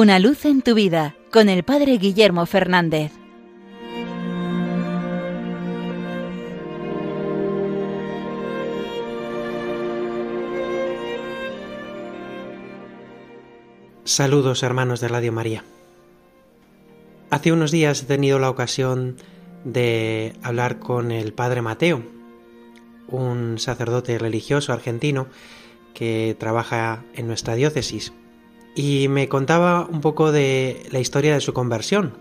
Una luz en tu vida con el Padre Guillermo Fernández. Saludos hermanos de Radio María. Hace unos días he tenido la ocasión de hablar con el Padre Mateo, un sacerdote religioso argentino que trabaja en nuestra diócesis y me contaba un poco de la historia de su conversión.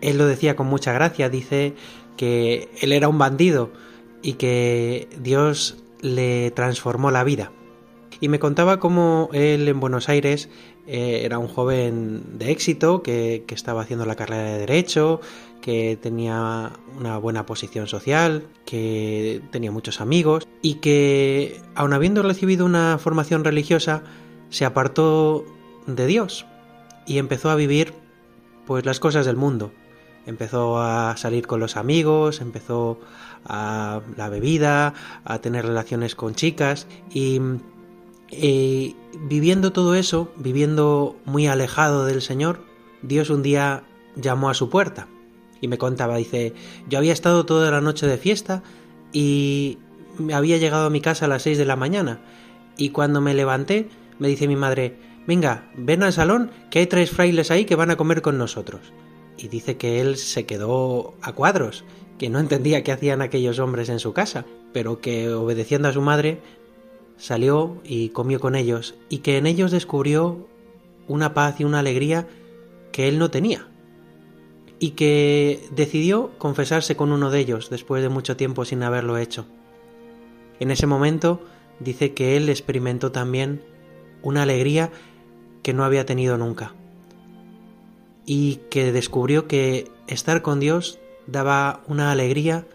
Él lo decía con mucha gracia, dice que él era un bandido y que Dios le transformó la vida. Y me contaba cómo él en Buenos Aires eh, era un joven de éxito, que, que estaba haciendo la carrera de Derecho, que tenía una buena posición social, que tenía muchos amigos y que, aun habiendo recibido una formación religiosa, se apartó de Dios y empezó a vivir pues las cosas del mundo. Empezó a salir con los amigos, empezó a la bebida, a tener relaciones con chicas y, viviendo todo eso, viviendo muy alejado del Señor, Dios un día llamó a su puerta y me contaba, dice, yo había estado toda la noche de fiesta y había llegado a mi casa a las 6 de la mañana y cuando me levanté me dice mi madre, venga, ven al salón, que hay tres frailes ahí que van a comer con nosotros. Y dice que él se quedó a cuadros, que no entendía qué hacían aquellos hombres en su casa, pero que obedeciendo a su madre salió y comió con ellos, y que en ellos descubrió una paz y una alegría que él no tenía, y que decidió confesarse con uno de ellos después de mucho tiempo sin haberlo hecho. En ese momento dice que él experimentó también una alegría que no había tenido nunca. Y que descubrió que estar con Dios daba una alegría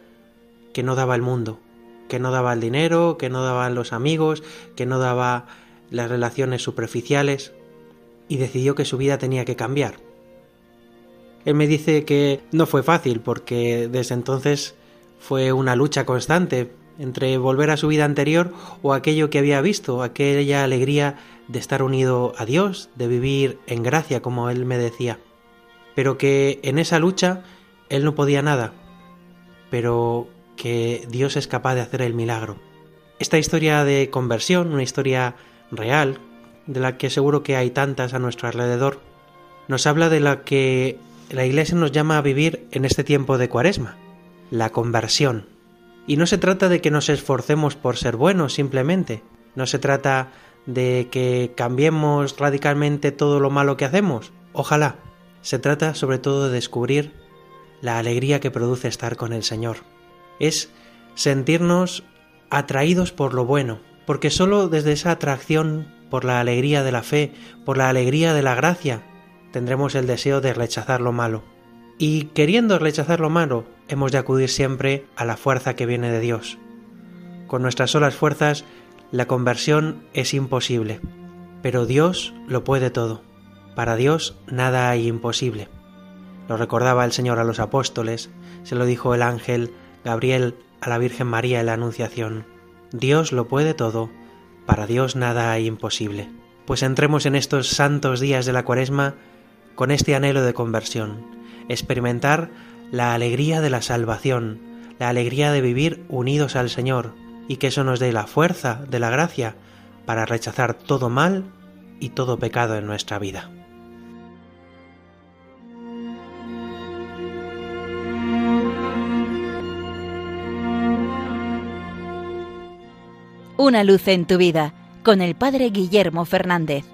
que no daba el mundo, que no daba el dinero, que no daban los amigos, que no daba las relaciones superficiales, y decidió que su vida tenía que cambiar. Él me dice que no fue fácil porque desde entonces fue una lucha constante entre volver a su vida anterior o aquello que había visto, aquella alegría de estar unido a Dios, de vivir en gracia, como él me decía. Pero que en esa lucha él no podía nada, pero que Dios es capaz de hacer el milagro. Esta historia de conversión, una historia real, de la que seguro que hay tantas a nuestro alrededor, nos habla de la que la Iglesia nos llama a vivir en este tiempo de Cuaresma, la conversión. Y no se trata de que nos esforcemos por ser buenos simplemente, no se trata de que cambiemos radicalmente todo lo malo que hacemos. Ojalá. Se trata sobre todo de descubrir la alegría que produce estar con el Señor. Es sentirnos atraídos por lo bueno, porque sólo desde esa atracción por la alegría de la fe, por la alegría de la gracia, tendremos el deseo de rechazar lo malo. Y queriendo rechazar lo malo, hemos de acudir siempre a la fuerza que viene de Dios. Con nuestras solas fuerzas la conversión es imposible, pero Dios lo puede todo. Para Dios nada hay imposible. Lo recordaba el Señor a los apóstoles, se lo dijo el ángel Gabriel a la Virgen María en la Anunciación. Dios lo puede todo, para Dios nada hay imposible. Pues entremos en estos santos días de la cuaresma con este anhelo de conversión, experimentar la alegría de la salvación, la alegría de vivir unidos al Señor, y que eso nos dé la fuerza de la gracia para rechazar todo mal y todo pecado en nuestra vida. Una luz en tu vida con el Padre Guillermo Fernández.